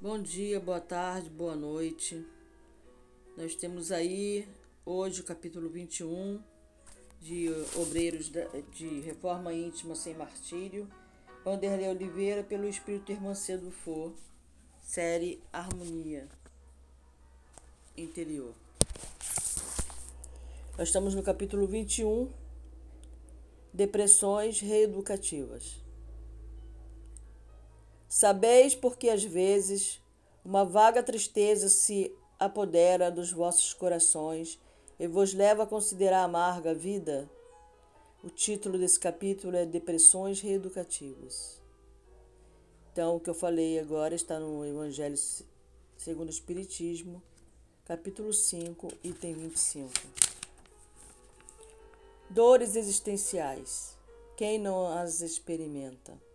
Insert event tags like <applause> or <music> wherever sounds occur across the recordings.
Bom dia, boa tarde, boa noite. Nós temos aí hoje o capítulo 21 de Obreiros de Reforma Íntima Sem Martírio, Vanderlei Oliveira, pelo Espírito Irmancedo For, série Harmonia Interior. Nós estamos no capítulo 21, Depressões Reeducativas. Sabeis porque às vezes uma vaga tristeza se apodera dos vossos corações e vos leva a considerar amarga a vida? O título desse capítulo é Depressões Reeducativas. Então, o que eu falei agora está no Evangelho segundo o Espiritismo, capítulo 5, item 25. Dores existenciais. Quem não as experimenta?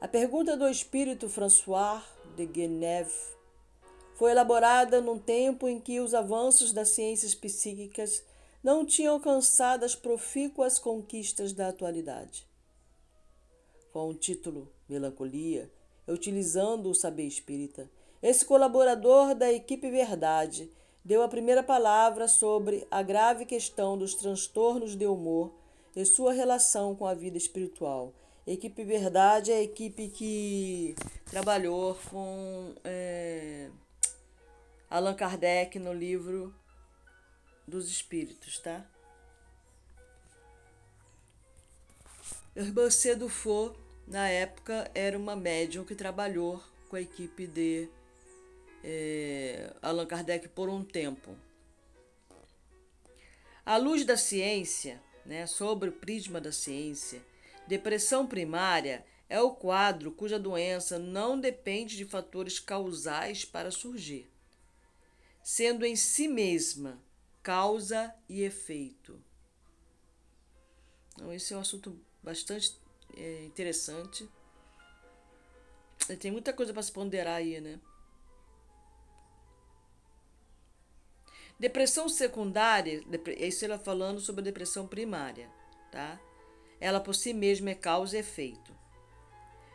A pergunta do espírito François de Geneve foi elaborada num tempo em que os avanços das ciências psíquicas não tinham alcançado as profícuas conquistas da atualidade. Com o título Melancolia, utilizando o saber espírita, esse colaborador da equipe Verdade deu a primeira palavra sobre a grave questão dos transtornos de humor e sua relação com a vida espiritual Equipe Verdade é a equipe que trabalhou com é, Allan Kardec no livro dos Espíritos, tá? Irmã Cedo Fo, na época, era uma médium que trabalhou com a equipe de é, Allan Kardec por um tempo. À luz da ciência, né, sobre o prisma da ciência, Depressão primária é o quadro cuja doença não depende de fatores causais para surgir, sendo em si mesma causa e efeito. Então, esse é um assunto bastante é, interessante. Tem muita coisa para se ponderar aí, né? Depressão secundária, isso ela falando sobre a depressão primária, tá? Ela por si mesma é causa e efeito.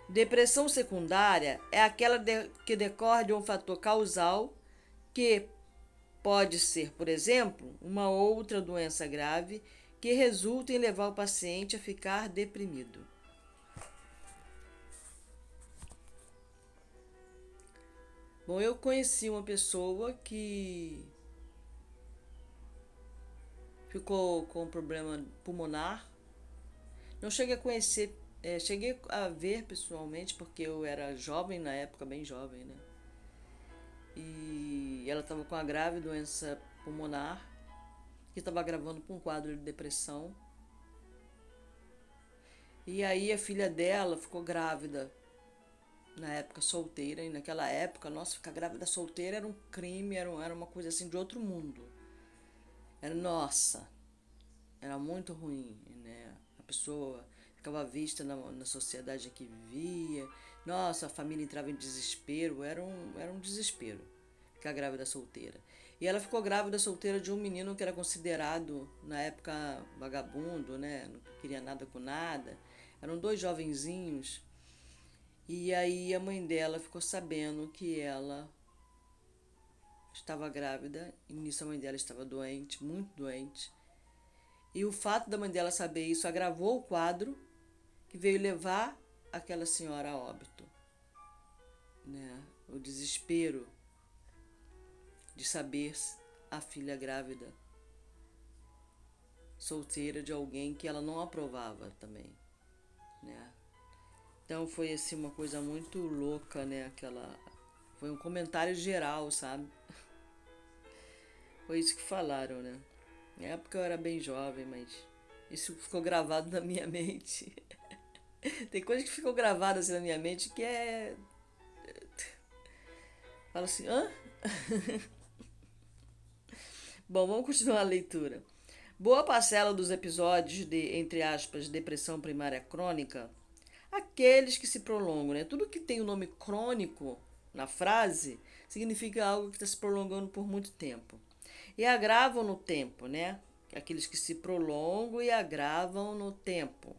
Depressão secundária é aquela de, que decorre de um fator causal que pode ser, por exemplo, uma outra doença grave que resulta em levar o paciente a ficar deprimido. Bom, eu conheci uma pessoa que ficou com problema pulmonar não cheguei a conhecer, é, cheguei a ver pessoalmente, porque eu era jovem na época, bem jovem, né? E ela estava com a grave doença pulmonar, que estava gravando com um quadro de depressão. E aí a filha dela ficou grávida na época solteira, e naquela época, nossa, ficar grávida solteira era um crime, era, era uma coisa assim de outro mundo. Era, nossa, era muito ruim? Pessoa ficava vista na, na sociedade que vivia. Nossa, a família entrava em desespero, era um, era um desespero ficar grávida solteira. E ela ficou grávida solteira de um menino que era considerado, na época, vagabundo, né? Não queria nada com nada. Eram dois jovenzinhos. E aí a mãe dela ficou sabendo que ela estava grávida. E nisso a mãe dela estava doente, muito doente. E o fato da mãe dela saber isso agravou o quadro que veio levar aquela senhora a óbito. Né? O desespero de saber a filha grávida, solteira de alguém que ela não aprovava também. Né? Então foi assim uma coisa muito louca, né? Aquela foi um comentário geral, sabe? <laughs> Foi isso que falaram, né? Na época eu era bem jovem, mas isso ficou gravado na minha mente. <laughs> Tem coisa que ficou gravada assim na minha mente que é. Fala assim, hã? <laughs> Bom, vamos continuar a leitura. Boa parcela dos episódios de, entre aspas, depressão primária crônica, aqueles que se prolongam, né? Tudo que tem o nome crônico na frase significa algo que está se prolongando por muito tempo e agravam no tempo, né? Aqueles que se prolongam e agravam no tempo.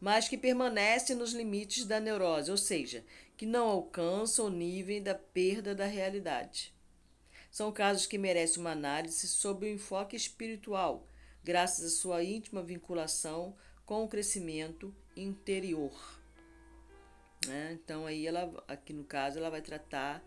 mas que permanecem nos limites da neurose, ou seja, que não alcançam o nível da perda da realidade. São casos que merecem uma análise sob o enfoque espiritual, graças à sua íntima vinculação com o crescimento interior. Né? Então aí ela, aqui no caso, ela vai tratar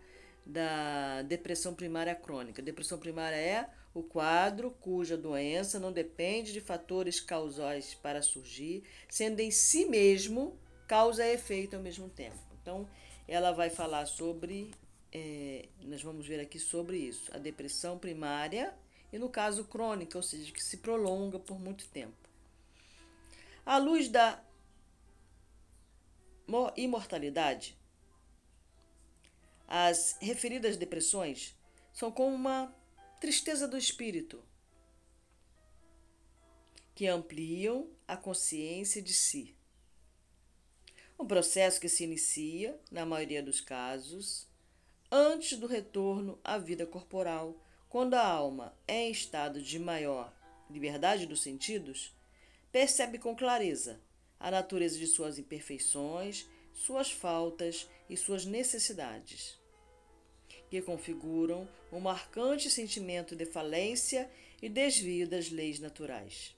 da depressão primária crônica. Depressão primária é o quadro cuja doença não depende de fatores causais para surgir, sendo em si mesmo causa e efeito ao mesmo tempo. Então, ela vai falar sobre, é, nós vamos ver aqui sobre isso, a depressão primária e, no caso, crônica, ou seja, que se prolonga por muito tempo. À luz da imortalidade, as referidas depressões são como uma tristeza do espírito que ampliam a consciência de si. Um processo que se inicia, na maioria dos casos, antes do retorno à vida corporal, quando a alma é em estado de maior liberdade dos sentidos, percebe com clareza a natureza de suas imperfeições, suas faltas e suas necessidades que configuram um marcante sentimento de falência e desvio das leis naturais.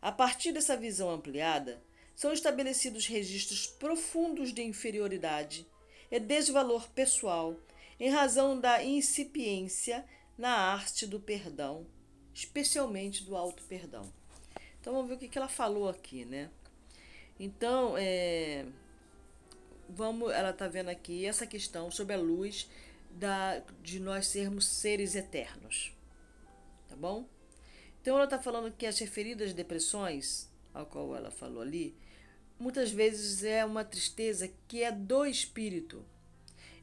A partir dessa visão ampliada, são estabelecidos registros profundos de inferioridade e desvalor pessoal em razão da incipiência na arte do perdão, especialmente do auto-perdão. Então vamos ver o que ela falou aqui, né? Então, é, vamos, ela está vendo aqui essa questão sobre a luz da, de nós sermos seres eternos. Tá bom? Então ela está falando que as referidas depressões, ao qual ela falou ali, muitas vezes é uma tristeza que é do espírito.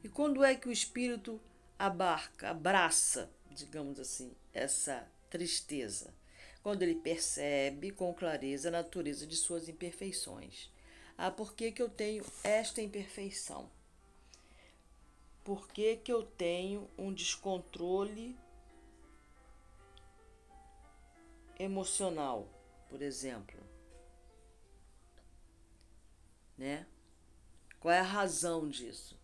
E quando é que o espírito abarca, abraça, digamos assim, essa tristeza? Quando ele percebe com clareza a natureza de suas imperfeições. Ah, por que, que eu tenho esta imperfeição? Por que, que eu tenho um descontrole emocional, por exemplo? Né? Qual é a razão disso?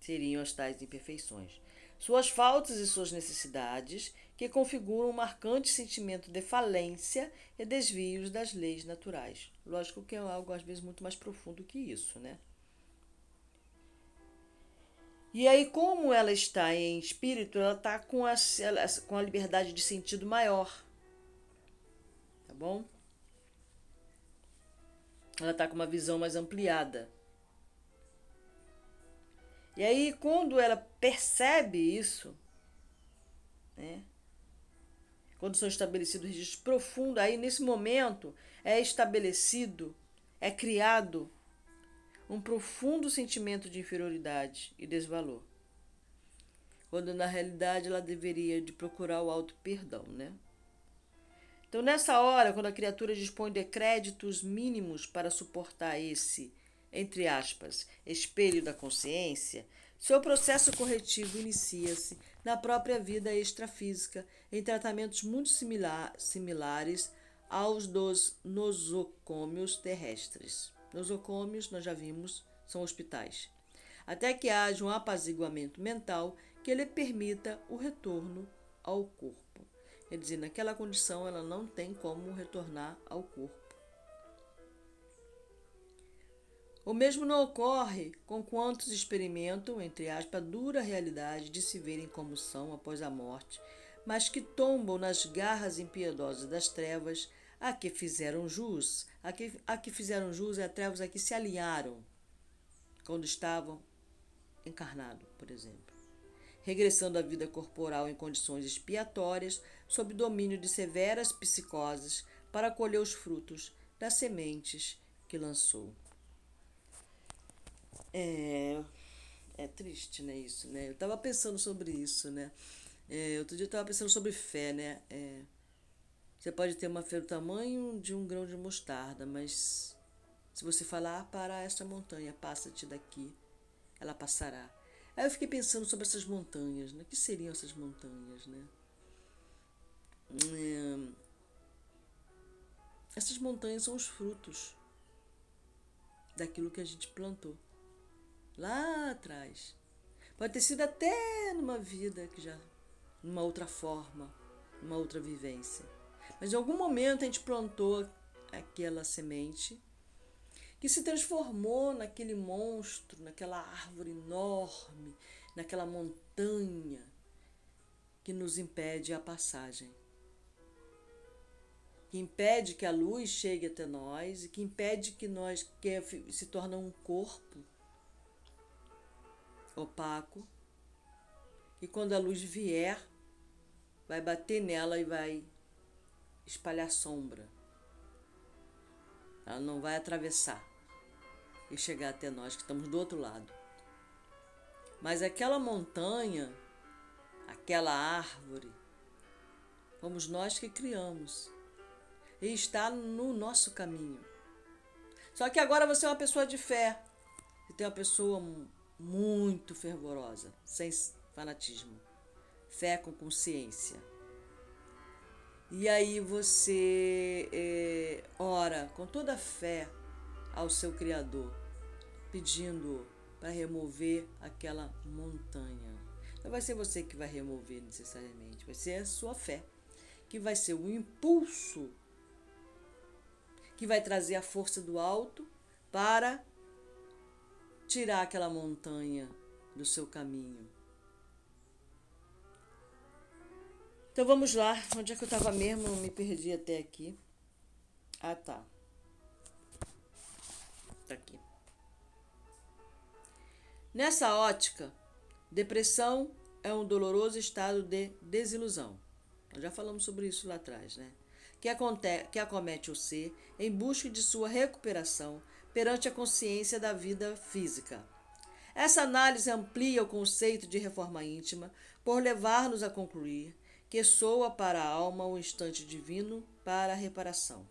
Seriam as tais imperfeições. Suas faltas e suas necessidades que configuram um marcante sentimento de falência e desvios das leis naturais. Lógico que é algo às vezes muito mais profundo que isso, né? E aí, como ela está em espírito, ela está com a, com a liberdade de sentido maior. Tá bom? Ela está com uma visão mais ampliada. E aí, quando ela percebe isso, né? Quando são estabelecidos registros profundos, aí nesse momento é estabelecido, é criado um profundo sentimento de inferioridade e desvalor. Quando na realidade ela deveria de procurar o alto perdão, né? Então nessa hora, quando a criatura dispõe de créditos mínimos para suportar esse, entre aspas, espelho da consciência, seu processo corretivo inicia-se na própria vida extrafísica, em tratamentos muito similar, similares aos dos nosocômios terrestres. Nosocômios, nós já vimos, são hospitais. Até que haja um apaziguamento mental que lhe permita o retorno ao corpo. Quer dizer, naquela condição ela não tem como retornar ao corpo. O mesmo não ocorre com quantos experimentam, entre aspas, a dura realidade de se verem como são após a morte, mas que tombam nas garras impiedosas das trevas a que fizeram jus. A que, a que fizeram jus é a trevas a que se alinharam quando estavam encarnados, por exemplo. Regressando à vida corporal em condições expiatórias, sob domínio de severas psicoses, para colher os frutos das sementes que lançou. É, é triste, né, isso, né? Eu estava pensando sobre isso, né? É, outro dia eu estava pensando sobre fé, né? É, você pode ter uma fé do tamanho de um grão de mostarda, mas se você falar ah, para esta montanha, passa-te daqui, ela passará. Aí eu fiquei pensando sobre essas montanhas, né? O que seriam essas montanhas, né? É, essas montanhas são os frutos daquilo que a gente plantou lá atrás. Pode ter sido até numa vida que já numa outra forma, numa outra vivência. Mas em algum momento a gente plantou aquela semente que se transformou naquele monstro, naquela árvore enorme, naquela montanha que nos impede a passagem. Que impede que a luz chegue até nós e que impede que nós que se torne um corpo opaco. E quando a luz vier, vai bater nela e vai espalhar sombra. Ela não vai atravessar e chegar até nós que estamos do outro lado. Mas aquela montanha, aquela árvore, fomos nós que criamos e está no nosso caminho. Só que agora você é uma pessoa de fé, e tem uma pessoa muito fervorosa, sem fanatismo, fé com consciência. E aí você é, ora com toda a fé ao seu Criador, pedindo para remover aquela montanha. Não vai ser você que vai remover necessariamente, vai ser a sua fé, que vai ser o impulso que vai trazer a força do alto para tirar aquela montanha do seu caminho. Então vamos lá, onde é que eu estava mesmo? me perdi até aqui. Ah, tá. Tá aqui. Nessa ótica, depressão é um doloroso estado de desilusão. Nós já falamos sobre isso lá atrás, né? Que, acomete o ser em busca de sua recuperação perante a consciência da vida física. Essa análise amplia o conceito de reforma íntima por levar-nos a concluir que soa para a alma o instante divino para a reparação,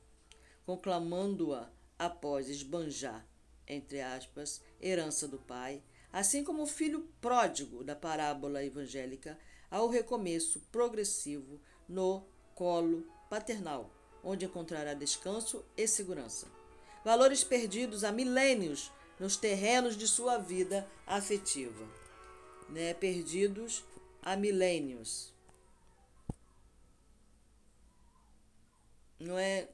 conclamando-a após esbanjar, entre aspas, herança do Pai, assim como o filho pródigo da parábola evangélica ao recomeço progressivo no colo paternal, onde encontrará descanso e segurança. Valores perdidos há milênios nos terrenos de sua vida afetiva, né? Perdidos há milênios. Não é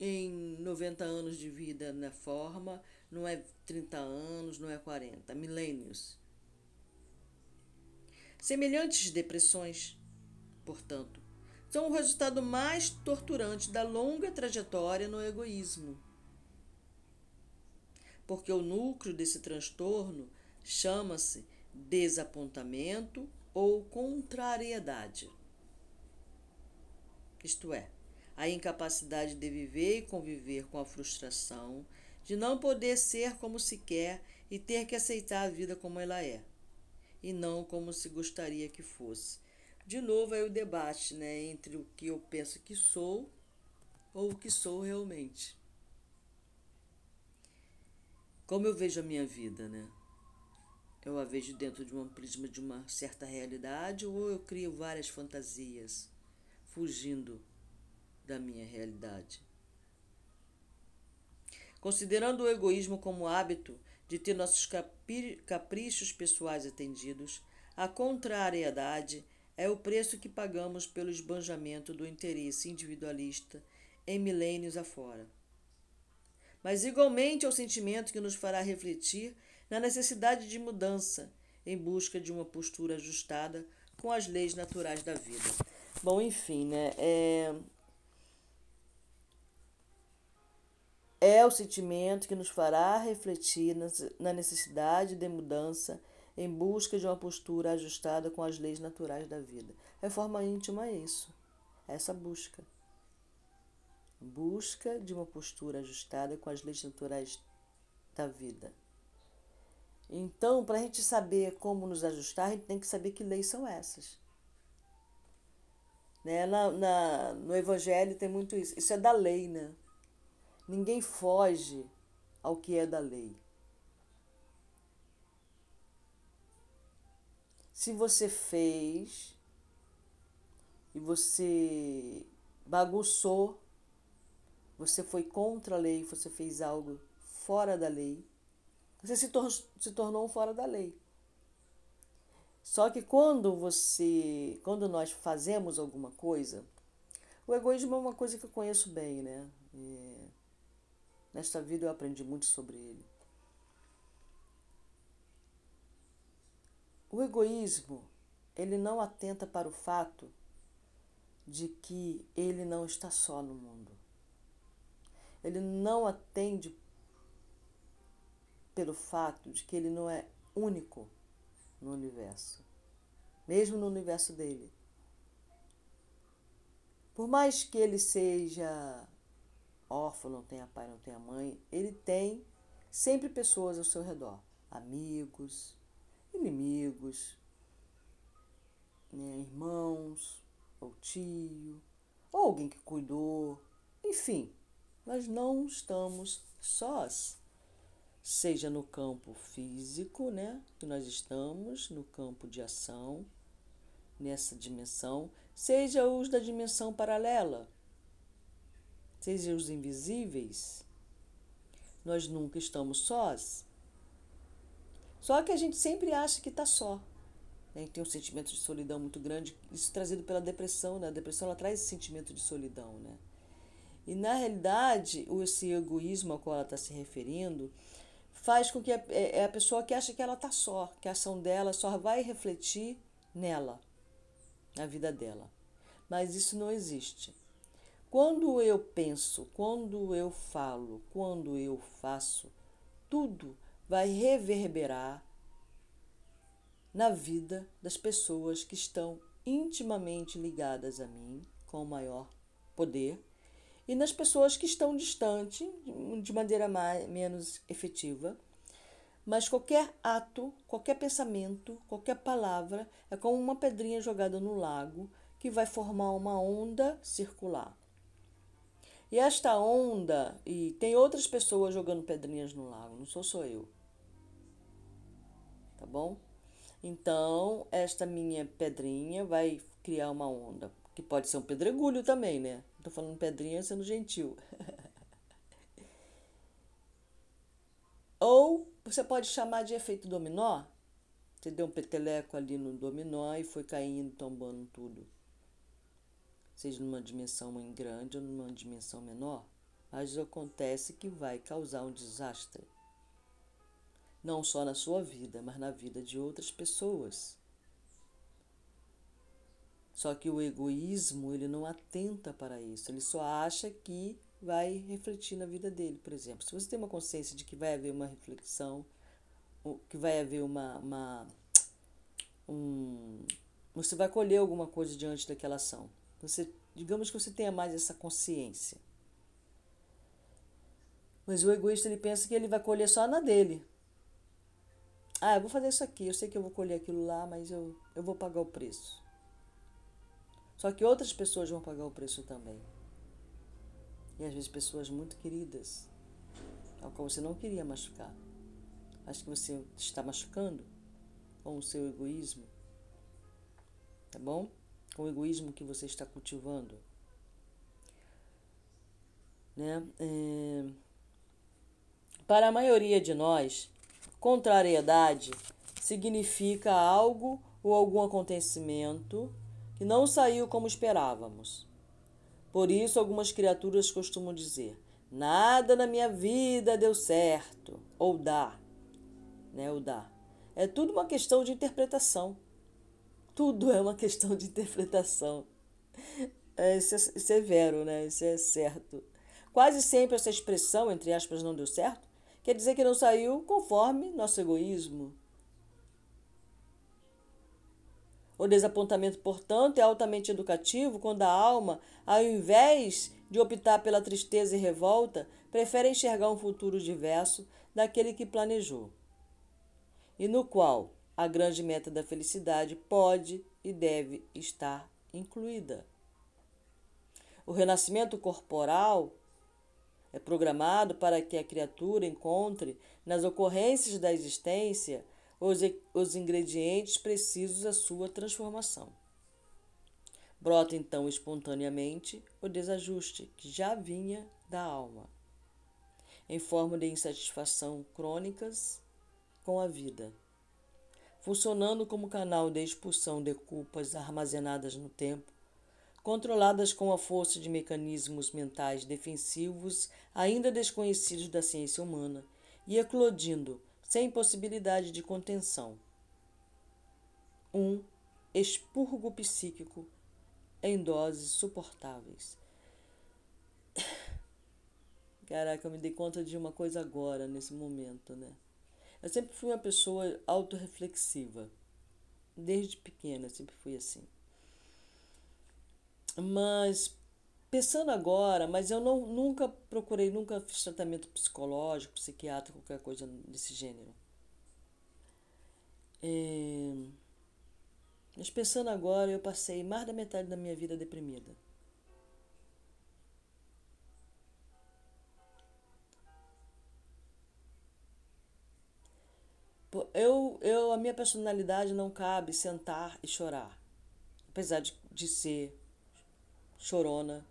em 90 anos de vida na forma, não é 30 anos, não é 40, milênios. Semelhantes depressões, portanto, são o resultado mais torturante da longa trajetória no egoísmo. Porque o núcleo desse transtorno chama-se desapontamento ou contrariedade. Isto é, a incapacidade de viver e conviver com a frustração, de não poder ser como se quer e ter que aceitar a vida como ela é, e não como se gostaria que fosse. De novo aí o debate, né, entre o que eu penso que sou ou o que sou realmente. Como eu vejo a minha vida, né? Eu a vejo dentro de um prisma de uma certa realidade ou eu crio várias fantasias, fugindo da minha realidade. Considerando o egoísmo como hábito de ter nossos caprichos pessoais atendidos, a contrariedade é o preço que pagamos pelo esbanjamento do interesse individualista em milênios afora. Mas igualmente é o sentimento que nos fará refletir na necessidade de mudança em busca de uma postura ajustada com as leis naturais da vida. Bom, enfim, né? É, é o sentimento que nos fará refletir na necessidade de mudança em busca de uma postura ajustada com as leis naturais da vida. Reforma íntima é isso, é essa busca. Busca de uma postura ajustada com as leis naturais da vida. Então, para a gente saber como nos ajustar, a gente tem que saber que leis são essas. Né? Na, na, no Evangelho tem muito isso. Isso é da lei, né? Ninguém foge ao que é da lei. Se você fez e você bagunçou você foi contra a lei, você fez algo fora da lei, você se, tor se tornou um fora da lei. Só que quando você, quando nós fazemos alguma coisa, o egoísmo é uma coisa que eu conheço bem, né? E nesta vida eu aprendi muito sobre ele. O egoísmo, ele não atenta para o fato de que ele não está só no mundo. Ele não atende pelo fato de que ele não é único no universo, mesmo no universo dele. Por mais que ele seja órfão, não tenha pai, não tenha mãe, ele tem sempre pessoas ao seu redor, amigos, inimigos, né, irmãos, ou tio, ou alguém que cuidou, enfim, nós não estamos sós. Seja no campo físico, né, que nós estamos, no campo de ação, nessa dimensão, seja os da dimensão paralela, seja os invisíveis, nós nunca estamos sós. Só que a gente sempre acha que está só. Né? Tem um sentimento de solidão muito grande, isso trazido pela depressão. Né? A depressão ela traz esse sentimento de solidão. Né? E na realidade, esse egoísmo ao qual ela está se referindo faz com que a, é, é a pessoa que acha que ela está só, que a ação dela só vai refletir nela, na vida dela. Mas isso não existe. Quando eu penso, quando eu falo, quando eu faço, tudo vai reverberar na vida das pessoas que estão intimamente ligadas a mim com maior poder e nas pessoas que estão distantes de maneira mais, menos efetiva. Mas qualquer ato, qualquer pensamento, qualquer palavra é como uma pedrinha jogada no lago que vai formar uma onda circular. E esta onda, e tem outras pessoas jogando pedrinhas no lago, não sou só eu tá bom? Então, esta minha pedrinha vai criar uma onda, que pode ser um pedregulho também, né? Tô falando pedrinha sendo gentil. Ou você pode chamar de efeito dominó. Você deu um peteleco ali no dominó e foi caindo, tombando tudo. Seja numa dimensão grande ou numa dimensão menor, mas acontece que vai causar um desastre não só na sua vida, mas na vida de outras pessoas. Só que o egoísmo, ele não atenta para isso, ele só acha que vai refletir na vida dele, por exemplo. Se você tem uma consciência de que vai haver uma reflexão, que vai haver uma, uma um, você vai colher alguma coisa diante daquela ação. Você, digamos que você tenha mais essa consciência. Mas o egoísta ele pensa que ele vai colher só na dele. Ah, eu vou fazer isso aqui, eu sei que eu vou colher aquilo lá, mas eu, eu vou pagar o preço. Só que outras pessoas vão pagar o preço também. E às vezes pessoas muito queridas, ao qual você não queria machucar. Acho que você está machucando com o seu egoísmo. Tá bom? Com o egoísmo que você está cultivando. Né? É... Para a maioria de nós, Contrariedade significa algo ou algum acontecimento que não saiu como esperávamos. Por isso, algumas criaturas costumam dizer: nada na minha vida deu certo, ou dá, né? Ou dá. É tudo uma questão de interpretação. Tudo é uma questão de interpretação. É, isso é severo, né? Isso é certo. Quase sempre essa expressão, entre aspas, não deu certo, Quer dizer que não saiu conforme nosso egoísmo. O desapontamento, portanto, é altamente educativo quando a alma, ao invés de optar pela tristeza e revolta, prefere enxergar um futuro diverso daquele que planejou, e no qual a grande meta da felicidade pode e deve estar incluída. O renascimento corporal é programado para que a criatura encontre nas ocorrências da existência os, os ingredientes precisos à sua transformação. Brota então espontaneamente o desajuste que já vinha da alma, em forma de insatisfação crônicas com a vida, funcionando como canal de expulsão de culpas armazenadas no tempo, controladas com a força de mecanismos mentais defensivos ainda desconhecidos da ciência humana e eclodindo sem possibilidade de contenção. Um expurgo psíquico em doses suportáveis. <coughs> Caraca, eu me dei conta de uma coisa agora, nesse momento, né? Eu sempre fui uma pessoa autorreflexiva. Desde pequena, sempre fui assim. Mas, pensando agora, mas eu não, nunca procurei, nunca fiz tratamento psicológico, psiquiátrico, qualquer coisa desse gênero. É... Mas pensando agora, eu passei mais da metade da minha vida deprimida. Eu, eu, a minha personalidade não cabe sentar e chorar. Apesar de, de ser chorona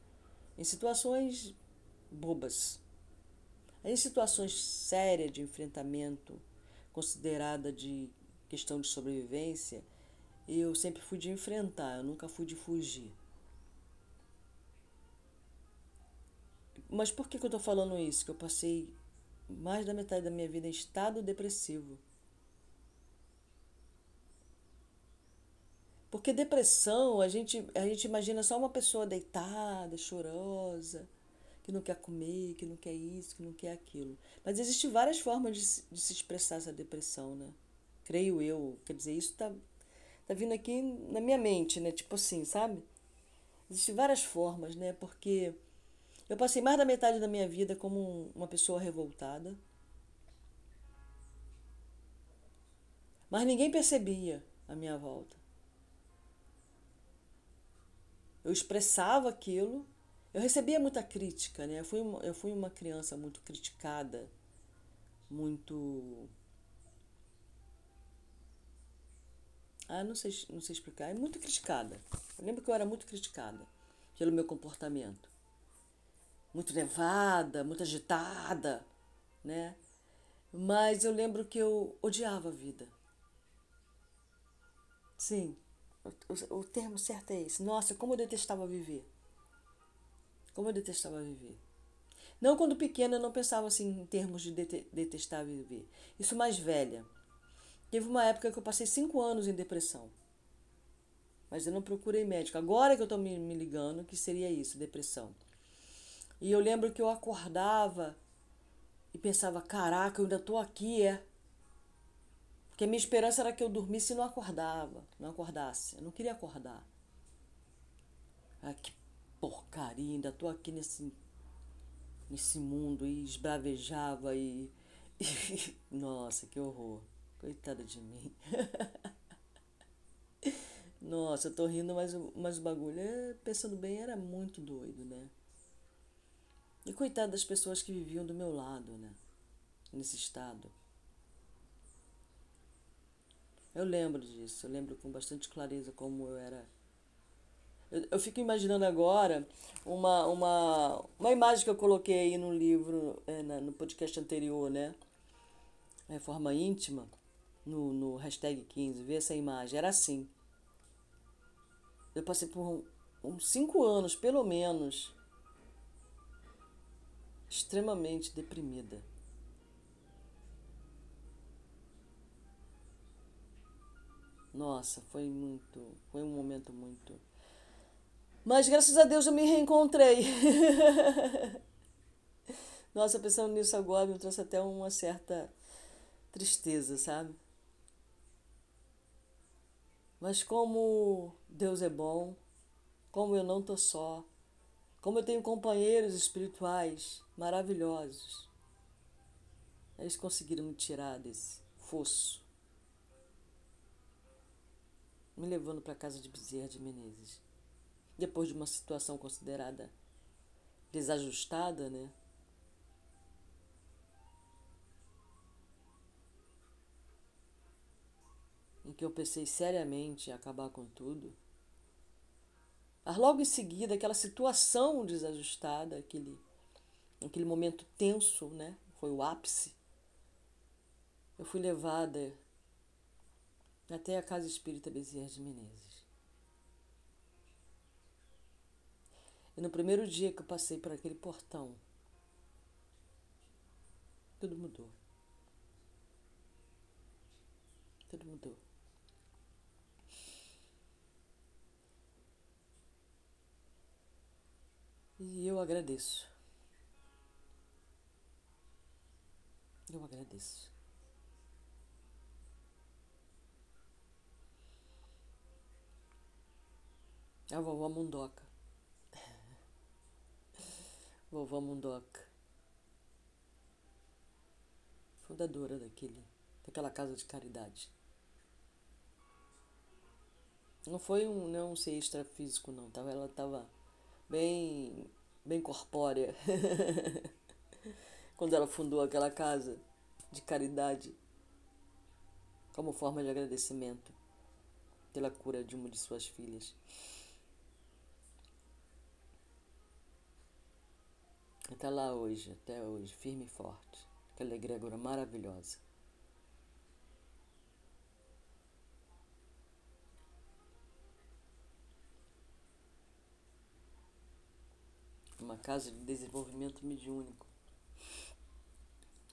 em situações bobas. Em situações sérias de enfrentamento, considerada de questão de sobrevivência, eu sempre fui de enfrentar, eu nunca fui de fugir. Mas por que, que eu estou falando isso? Que eu passei mais da metade da minha vida em estado depressivo. Porque depressão, a gente, a gente imagina só uma pessoa deitada, chorosa, que não quer comer, que não quer isso, que não quer aquilo. Mas existem várias formas de, de se expressar essa depressão, né? Creio eu. Quer dizer, isso está tá vindo aqui na minha mente, né? Tipo assim, sabe? Existem várias formas, né? Porque eu passei mais da metade da minha vida como uma pessoa revoltada. Mas ninguém percebia a minha volta. Eu expressava aquilo. Eu recebia muita crítica, né? Eu fui, eu fui uma criança muito criticada, muito Ah, não sei, não sei explicar. É muito criticada. Eu lembro que eu era muito criticada pelo meu comportamento. Muito levada, muito agitada, né? Mas eu lembro que eu odiava a vida. Sim, o, o, termo certo é esse. Nossa, como eu detestava viver. Como eu detestava viver. Não quando pequena eu não pensava assim em termos de detestar viver. Isso mais velha. Teve uma época que eu passei cinco anos em depressão. Mas eu não procurei médico. Agora que eu estou me, me ligando que seria isso, depressão. E eu lembro que eu acordava e pensava, caraca, eu ainda estou aqui, é. Porque a minha esperança era que eu dormisse e não acordava, não acordasse. Eu não queria acordar. Ah, que porcaria, ainda estou aqui nesse, nesse mundo e esbravejava e, <laughs> e nossa, que horror. Coitada de mim. <laughs> Nossa, eu tô rindo, mas, mas o bagulho, é, pensando bem, era muito doido, né? E coitado das pessoas que viviam do meu lado, né? Nesse estado. Eu lembro disso, eu lembro com bastante clareza como eu era. Eu, eu fico imaginando agora uma, uma, uma imagem que eu coloquei aí no livro, é, na, no podcast anterior, né? Reforma íntima no, no hashtag 15, ver essa imagem. Era assim. Eu passei por uns cinco anos, pelo menos, extremamente deprimida. Nossa, foi muito. Foi um momento muito. Mas graças a Deus eu me reencontrei. <laughs> Nossa, pensando nisso agora me trouxe até uma certa tristeza, sabe? Mas como Deus é bom, como eu não estou só, como eu tenho companheiros espirituais maravilhosos, eles conseguiram me tirar desse fosso, me levando para a casa de Bezerra de Menezes. Depois de uma situação considerada desajustada, né? em que eu pensei seriamente em acabar com tudo. Mas logo em seguida, aquela situação desajustada, aquele, aquele momento tenso, né? Foi o ápice. Eu fui levada até a Casa Espírita Bezerra de Menezes. E no primeiro dia que eu passei por aquele portão, tudo mudou. Tudo mudou. E eu agradeço. Eu agradeço. A vovó Mundoca. vovó Mundoca. Fundadora daquele, daquela casa de caridade. Não foi um não ser extrafísico não, tava, ela estava bem bem corpórea. <laughs> Quando ela fundou aquela casa de caridade como forma de agradecimento pela cura de uma de suas filhas. Está lá hoje, até hoje, firme e forte. Aquela egrégora maravilhosa. Uma casa de desenvolvimento mediúnico.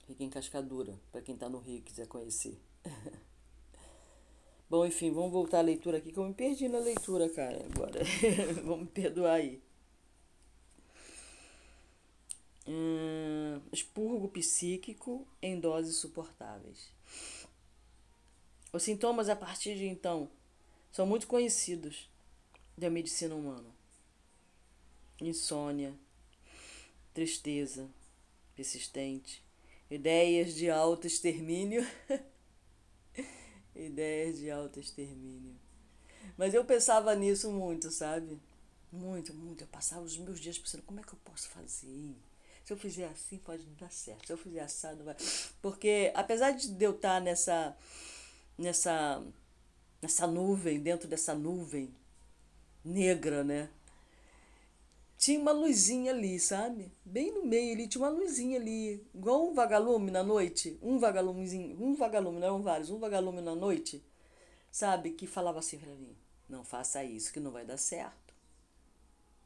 Fica em Cascadura, para quem está no Rio e quiser conhecer. <laughs> Bom, enfim, vamos voltar à leitura aqui, que eu me perdi na leitura, cara, agora. <laughs> vamos me perdoar aí. Hum, expurgo psíquico em doses suportáveis. Os sintomas a partir de então são muito conhecidos da medicina humana: insônia, tristeza persistente, ideias de auto-extermínio. <laughs> ideias de auto-extermínio. Mas eu pensava nisso muito, sabe? Muito, muito. Eu passava os meus dias pensando: como é que eu posso fazer? Se eu fizer assim, pode não dar certo. Se eu fizer assado, vai. Porque apesar de eu estar nessa. nessa. nessa nuvem, dentro dessa nuvem negra, né? Tinha uma luzinha ali, sabe? Bem no meio ali, tinha uma luzinha ali. Igual um vagalume na noite. Um vagalumezinho. Um vagalume, não eram vários. Um vagalume na noite. Sabe? Que falava assim pra mim: Não faça isso, que não vai dar certo.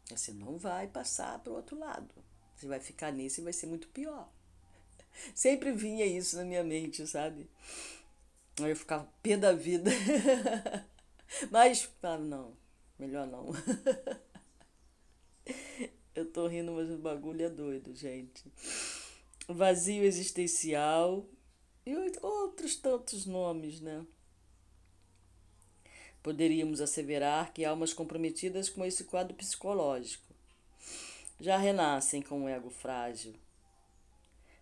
Você não vai passar pro outro lado. Você vai ficar nesse e vai ser muito pior. Sempre vinha isso na minha mente, sabe? Aí eu ficava pé da vida. <laughs> Mas, ah, não, melhor não. <laughs> Eu tô rindo, mas o bagulho é doido, gente. Vazio existencial e outros tantos nomes, né? Poderíamos asseverar que almas comprometidas com esse quadro psicológico já renascem com um ego frágil,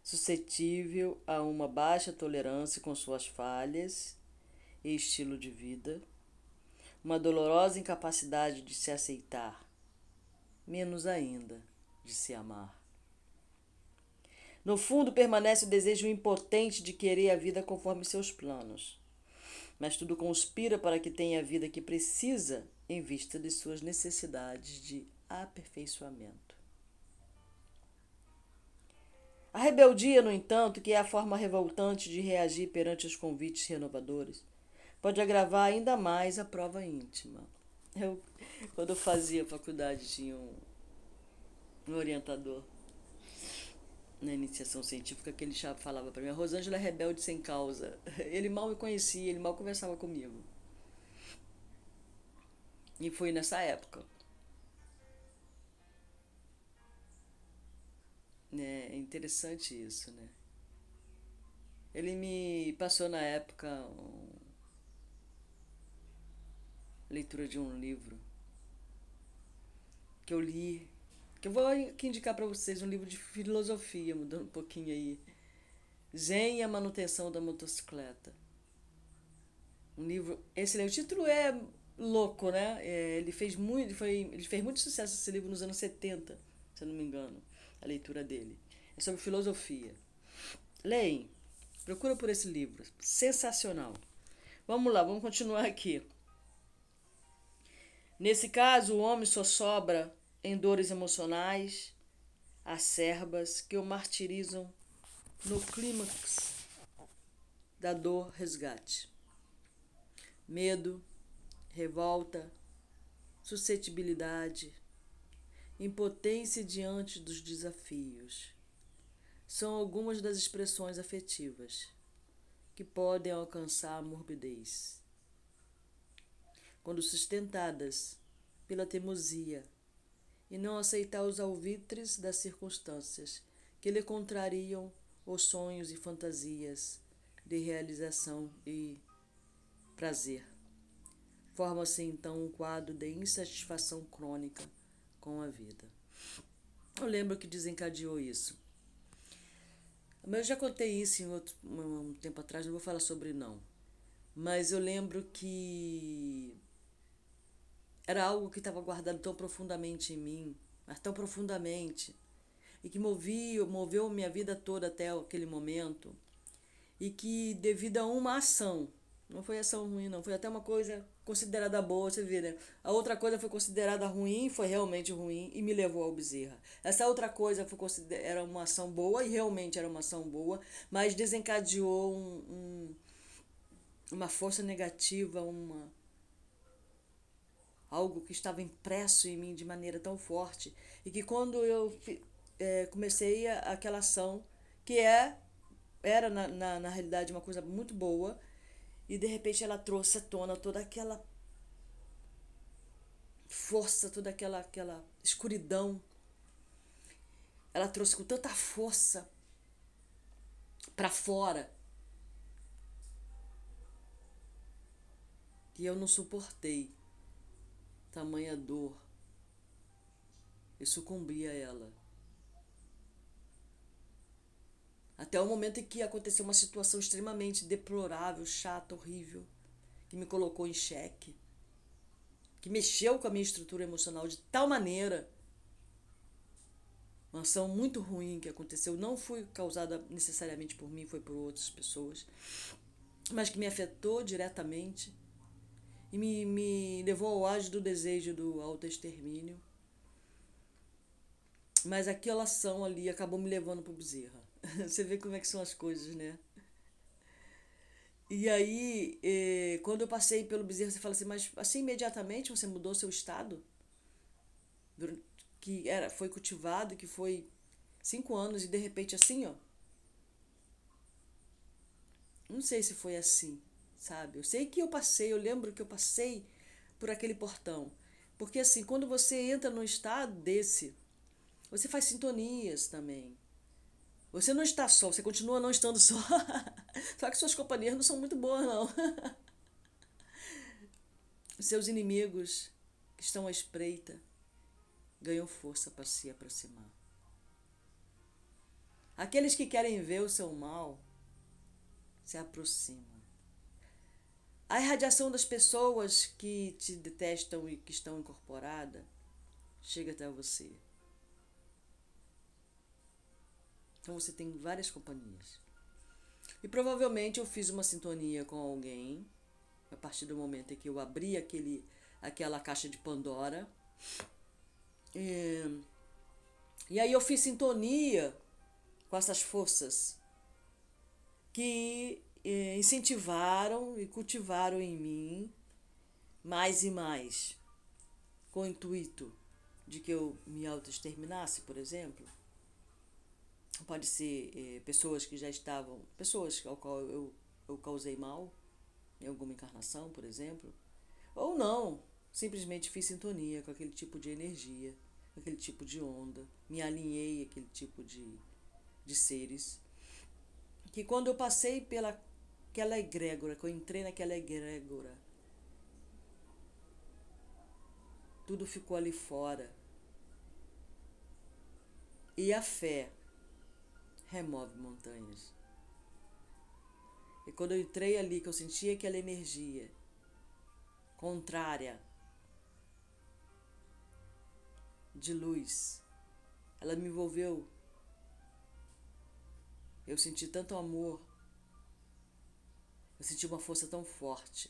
suscetível a uma baixa tolerância com suas falhas e estilo de vida, uma dolorosa incapacidade de se aceitar, menos ainda de se amar. No fundo, permanece o desejo impotente de querer a vida conforme seus planos. Mas tudo conspira para que tenha a vida que precisa em vista de suas necessidades de aperfeiçoamento. A rebeldia, no entanto, que é a forma revoltante de reagir perante os convites renovadores, pode agravar ainda mais a prova íntima. Eu, quando eu fazia faculdade, tinha um, um orientador na iniciação científica que ele falava para mim: a Rosângela é rebelde sem causa. <laughs> Ele mal me conhecia, ele mal conversava comigo. E foi nessa época. É interessante isso, né? Ele me passou na época um... leitura de um livro que eu li, que eu vou aqui indicar para vocês, um livro de filosofia, mudando um pouquinho aí. Zen e a manutenção da motocicleta. Um livro excelente. O título é louco, né? É, ele fez muito, foi, ele fez muito sucesso esse livro nos anos 70, se eu não me engano a leitura dele. É sobre filosofia. Leem. Procura por esse livro. Sensacional. Vamos lá, vamos continuar aqui. Nesse caso, o homem só sobra em dores emocionais, acerbas que o martirizam no clímax da dor resgate. Medo, revolta, suscetibilidade, impotência diante dos desafios são algumas das expressões afetivas que podem alcançar a morbidez. Quando sustentadas pela teimosia e não aceitar os alvitres das circunstâncias que lhe contrariam os sonhos e fantasias de realização e prazer. Forma-se então um quadro de insatisfação crônica com a vida. Eu lembro que desencadeou isso. Mas eu já contei isso em outro, um tempo atrás, não vou falar sobre não. Mas eu lembro que era algo que estava guardado tão profundamente em mim, mas tão profundamente, e que movia, moveu minha vida toda até aquele momento, e que devido a uma ação, não foi ação ruim, não, foi até uma coisa considerada boa, você vê, né? A outra coisa foi considerada ruim, foi realmente ruim e me levou ao Bezerra. Essa outra coisa foi era uma ação boa e realmente era uma ação boa, mas desencadeou um, um uma força negativa, uma algo que estava impresso em mim de maneira tão forte e que quando eu é, comecei a, aquela ação que é era na, na, na realidade uma coisa muito boa e de repente ela trouxe à tona toda aquela força, toda aquela aquela escuridão ela trouxe com tanta força para fora que eu não suportei tamanha dor e sucumbi a ela. Até o momento em que aconteceu uma situação extremamente deplorável, chata, horrível, que me colocou em xeque, que mexeu com a minha estrutura emocional de tal maneira. Uma ação muito ruim que aconteceu, não foi causada necessariamente por mim, foi por outras pessoas, mas que me afetou diretamente e me, me levou ao auge do desejo do autoextermínio. Mas aquela ação ali acabou me levando para o Bezerra. <laughs> Você vê como é que são as coisas, né? E aí, eh, quando eu passei pelo Bezerra, você fala assim, mas assim imediatamente você mudou seu estado? Que era, foi cultivado, que foi cinco anos e de repente assim, ó. Não sei se foi assim sabe? Eu sei que eu passei, eu lembro que eu passei por aquele portão. Porque assim, quando você entra num estado desse, você faz sintonias também. Você não está só, você continua não estando só. <laughs> só que suas companhias não são muito boas, não. <laughs> Seus inimigos que estão à espreita ganham força para se aproximar. Aqueles que querem ver o seu mal se aproximam. A irradiação das pessoas que te detestam e que estão incorporadas chega até você. Então você tem várias companhias. E provavelmente eu fiz uma sintonia com alguém a partir do momento em que eu abri aquele, aquela caixa de Pandora. E, e aí eu fiz sintonia com essas forças que incentivaram e cultivaram em mim mais e mais, com o intuito de que eu me autoexterminasse, por exemplo. Pode ser eh, pessoas que já estavam, pessoas ao qual eu, eu causei mal em alguma encarnação, por exemplo, ou não, simplesmente fiz sintonia com aquele tipo de energia, aquele tipo de onda, me alinhei aquele tipo de, de seres que quando eu passei pela aquela egrégora, que eu entrei naquela egrégora. Tudo ficou ali fora. E a fé remove montanhas. E quando eu entrei ali, que eu senti aquela energia contrária de luz, ela me envolveu. Eu senti tanto amor eu senti uma força tão forte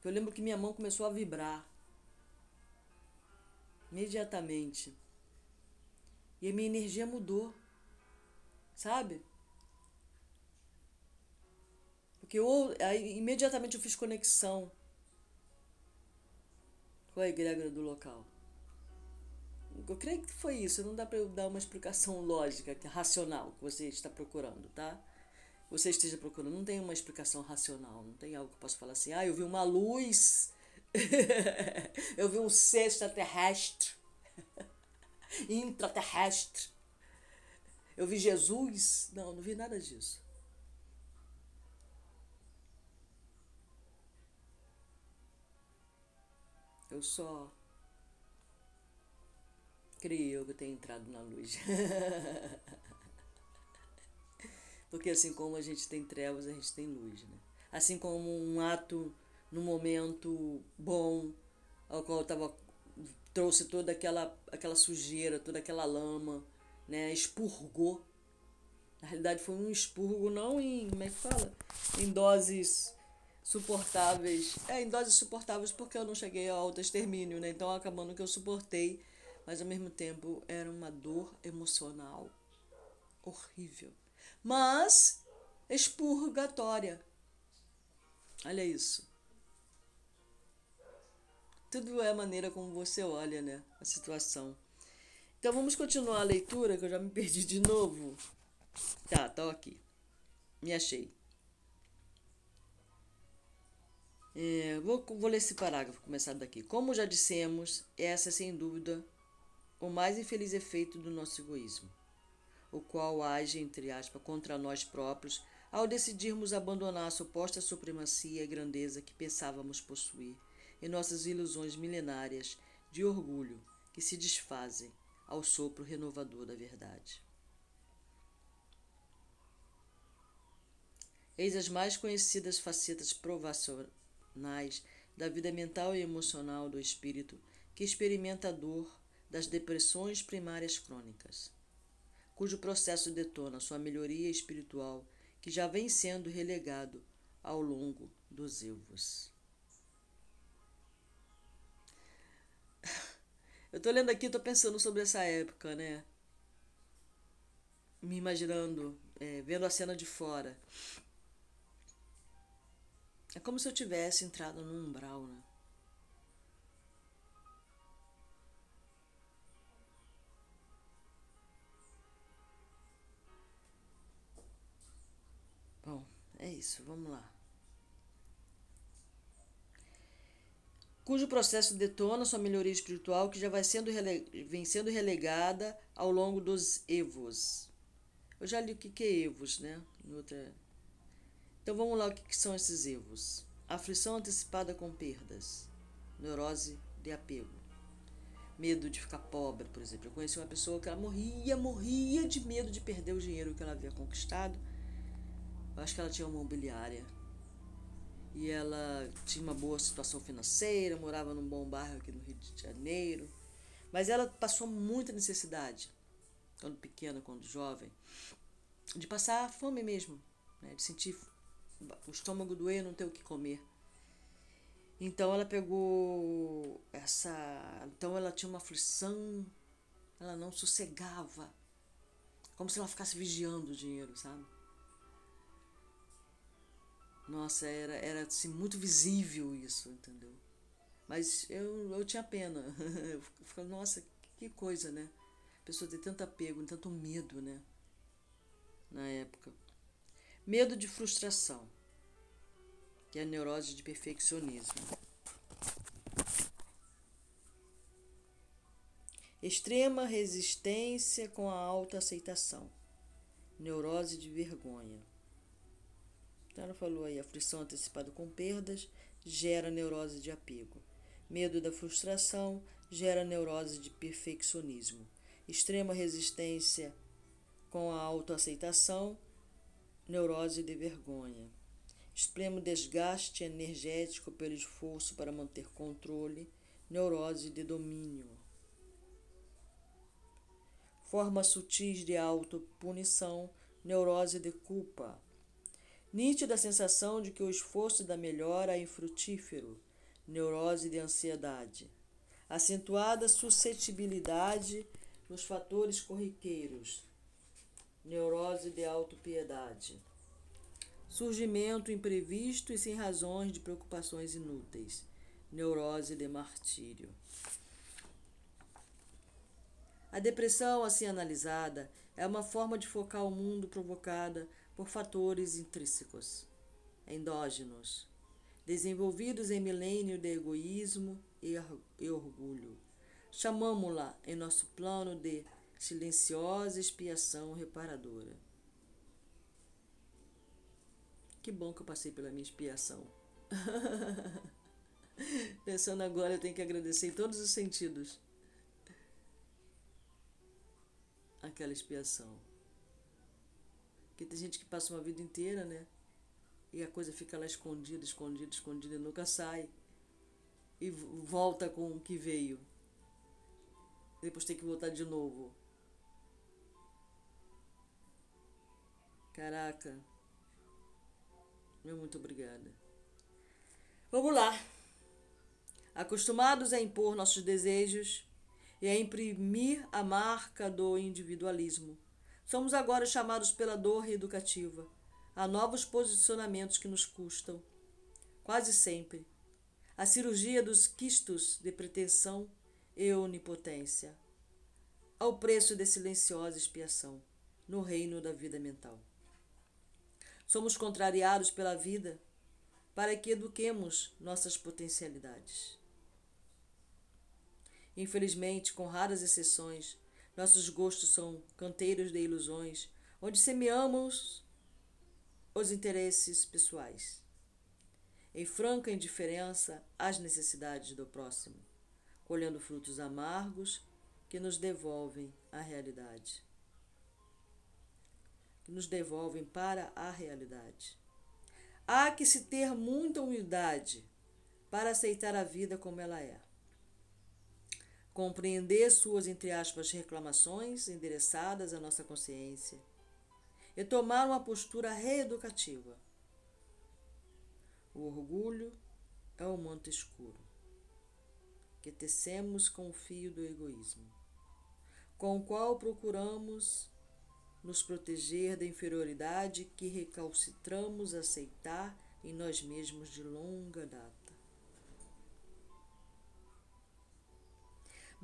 que eu lembro que minha mão começou a vibrar imediatamente. E a minha energia mudou. Sabe? Porque eu, aí, imediatamente eu fiz conexão com a egrégora do local. Eu creio que foi isso. Não dá para eu dar uma explicação <laughs> lógica, racional, que você está procurando, tá? Você esteja procurando. Não tem uma explicação racional. Não tem algo que eu possa falar assim. Ah, eu vi uma luz. <laughs> eu vi um ser extraterrestre. <laughs> Intraterrestre. Eu vi Jesus. Não, não vi nada disso. Eu só creio que eu tenho entrado na luz. <laughs> Porque assim como a gente tem trevas, a gente tem luz, né? Assim como um ato no momento bom, ao qual eu tava, trouxe toda aquela, aquela sujeira, toda aquela lama, né? Expurgou. Na realidade foi um expurgo não em, como é que fala? Em doses suportáveis. É, em doses suportáveis porque eu não cheguei ao extermínio, né? Então acabando que eu suportei, mas ao mesmo tempo era uma dor emocional horrível. Mas expurgatória. Olha isso. Tudo é a maneira como você olha, né? A situação. Então vamos continuar a leitura, que eu já me perdi de novo. Tá, tô aqui. Me achei. É, vou, vou ler esse parágrafo, começar daqui. Como já dissemos, essa é sem dúvida o mais infeliz efeito do nosso egoísmo, o qual age, entre aspas, contra nós próprios ao decidirmos abandonar a suposta supremacia e grandeza que pensávamos possuir em nossas ilusões milenárias de orgulho que se desfazem ao sopro renovador da verdade. Eis as mais conhecidas facetas provacionais da vida mental e emocional do espírito que experimenta a dor das depressões primárias crônicas, cujo processo detona sua melhoria espiritual que já vem sendo relegado ao longo dos evos. Eu tô lendo aqui, tô pensando sobre essa época, né? Me imaginando, é, vendo a cena de fora. É como se eu tivesse entrado num umbral, né? Bom, é isso, vamos lá. Cujo processo detona sua melhoria espiritual que já vai sendo vem sendo relegada ao longo dos evos. Eu já li o que é evos, né? Outra então vamos lá, o que são esses evos? Aflição antecipada com perdas, neurose de apego, medo de ficar pobre, por exemplo. Eu conheci uma pessoa que ela morria, morria de medo de perder o dinheiro que ela havia conquistado. Eu acho que ela tinha uma mobiliária e ela tinha uma boa situação financeira, morava num bom bairro aqui no Rio de Janeiro, mas ela passou muita necessidade, quando pequena, quando jovem, de passar fome mesmo, né, de sentir o estômago doer, não ter o que comer. Então ela pegou essa. Então ela tinha uma aflição, ela não sossegava. Como se ela ficasse vigiando o dinheiro, sabe? Nossa, era, era assim, muito visível isso, entendeu? Mas eu, eu tinha pena. <laughs> Eu nossa, que coisa, né? A pessoa ter tanto apego, tanto medo, né? Na época. Medo de frustração, que é a neurose de perfeccionismo. Extrema resistência com a autoaceitação, neurose de vergonha. Ela falou aí, aflição antecipada com perdas gera neurose de apego. Medo da frustração gera neurose de perfeccionismo. Extrema resistência com a autoaceitação neurose de vergonha, extremo desgaste energético pelo esforço para manter controle, neurose de domínio. Formas sutis de autopunição, neurose de culpa. Nítida sensação de que o esforço da melhora é infrutífero, neurose de ansiedade. Acentuada suscetibilidade nos fatores corriqueiros, neurose de autopiedade, surgimento imprevisto e sem razões de preocupações inúteis, neurose de martírio. A depressão, assim analisada, é uma forma de focar o mundo provocada por fatores intrínsecos, endógenos, desenvolvidos em milênio de egoísmo e orgulho. Chamamo-la em nosso plano de silenciosa expiação reparadora. Que bom que eu passei pela minha expiação. <laughs> Pensando agora, eu tenho que agradecer em todos os sentidos aquela expiação. Porque tem gente que passa uma vida inteira, né? E a coisa fica lá escondida, escondida, escondida, nunca sai. E volta com o que veio. Depois tem que voltar de novo. Caraca. Meu muito obrigada. Vamos lá. Acostumados a impor nossos desejos e a imprimir a marca do individualismo, somos agora chamados pela dor reeducativa a novos posicionamentos que nos custam, quase sempre, a cirurgia dos quistos de pretensão e onipotência, ao preço de silenciosa expiação no reino da vida mental. Somos contrariados pela vida para que eduquemos nossas potencialidades. Infelizmente, com raras exceções, nossos gostos são canteiros de ilusões, onde semeamos os interesses pessoais, em franca indiferença às necessidades do próximo, colhendo frutos amargos que nos devolvem a realidade. Que nos devolvem para a realidade. Há que se ter muita humildade para aceitar a vida como ela é. Compreender suas, entre aspas, reclamações endereçadas à nossa consciência e tomar uma postura reeducativa. O orgulho é o manto escuro que tecemos com o fio do egoísmo, com o qual procuramos nos proteger da inferioridade que recalcitramos aceitar em nós mesmos de longa data.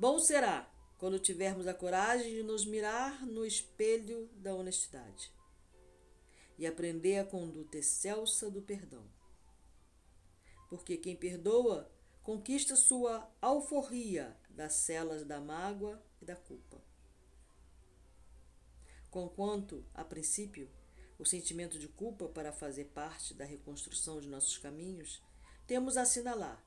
Bom será quando tivermos a coragem de nos mirar no espelho da honestidade e aprender a conduta excelsa do perdão. Porque quem perdoa conquista sua alforria das celas da mágoa e da culpa. Conquanto, a princípio, o sentimento de culpa para fazer parte da reconstrução de nossos caminhos, temos a assinalar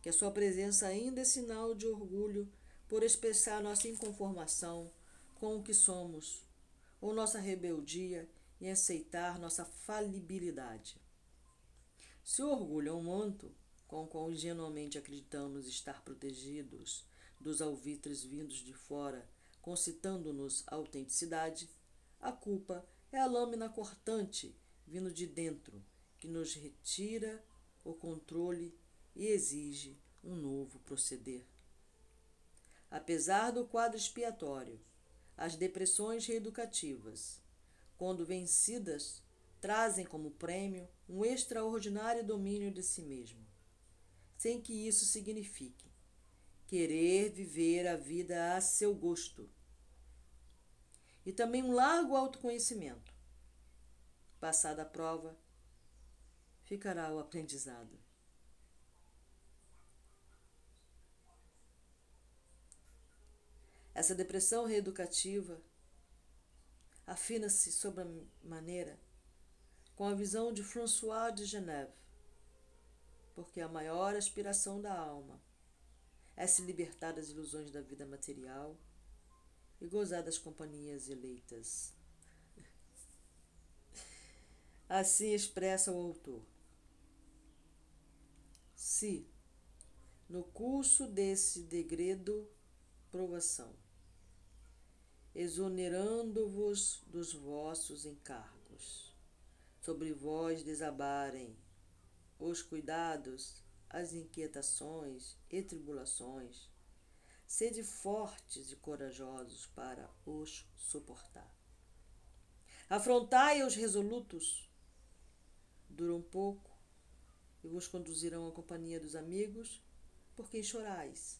que a sua presença ainda é sinal de orgulho por expressar nossa inconformação com o que somos, ou nossa rebeldia em aceitar nossa falibilidade. Se o orgulho é um manto com o qual ingenuamente acreditamos estar protegidos dos alvitres vindos de fora, concitando-nos a autenticidade, a culpa é a lâmina cortante vindo de dentro, que nos retira o controle e exige um novo proceder. Apesar do quadro expiatório, as depressões reeducativas, quando vencidas, trazem como prêmio um extraordinário domínio de si mesmo, sem que isso signifique querer viver a vida a seu gosto. E também um largo autoconhecimento. Passada a prova, ficará o aprendizado. Essa depressão reeducativa afina-se maneira com a visão de François de Genève, porque a maior aspiração da alma é se libertar das ilusões da vida material e gozar das companhias eleitas. Assim expressa o autor. Se, no curso desse degredo provação, exonerando-vos dos vossos encargos. Sobre vós desabarem os cuidados, as inquietações e tribulações. Sede fortes e corajosos para os suportar. Afrontai os resolutos, duram pouco, e vos conduzirão à companhia dos amigos, por quem chorais,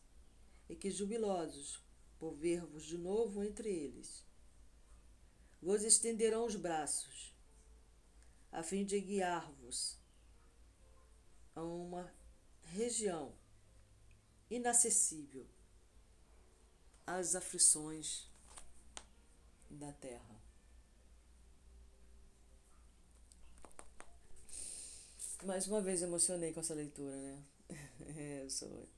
e que jubilosos por ver-vos de novo entre eles. Vos estenderão os braços, a fim de guiar-vos a uma região inacessível às aflições da terra. Mais uma vez emocionei com essa leitura, né? <laughs> é, eu sou.